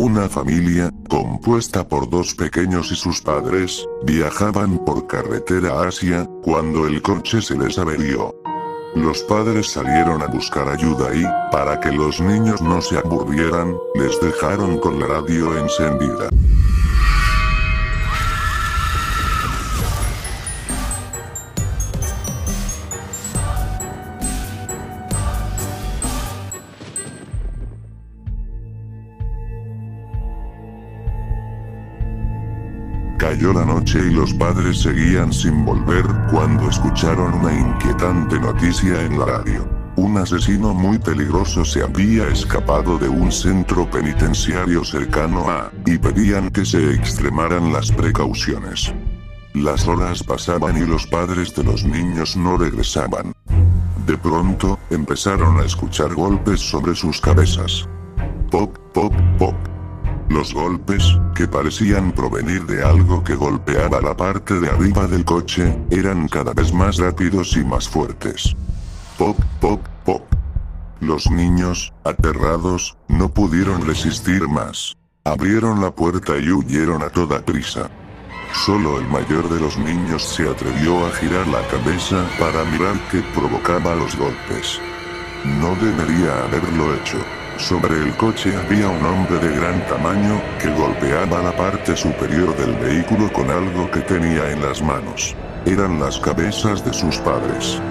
Una familia, compuesta por dos pequeños y sus padres, viajaban por carretera a Asia, cuando el coche se les averió. Los padres salieron a buscar ayuda y, para que los niños no se aburrieran, les dejaron con la radio encendida. Cayó la noche y los padres seguían sin volver cuando escucharon una inquietante noticia en la radio. Un asesino muy peligroso se había escapado de un centro penitenciario cercano a, y pedían que se extremaran las precauciones. Las horas pasaban y los padres de los niños no regresaban. De pronto, empezaron a escuchar golpes sobre sus cabezas. Pop, pop, pop. Los golpes, que parecían provenir de algo que golpeaba la parte de arriba del coche, eran cada vez más rápidos y más fuertes. Pop, pop, pop. Los niños, aterrados, no pudieron resistir más. Abrieron la puerta y huyeron a toda prisa. Solo el mayor de los niños se atrevió a girar la cabeza para mirar qué provocaba los golpes. No debería haberlo hecho. Sobre el coche había un hombre de gran tamaño, que golpeaba la parte superior del vehículo con algo que tenía en las manos. Eran las cabezas de sus padres.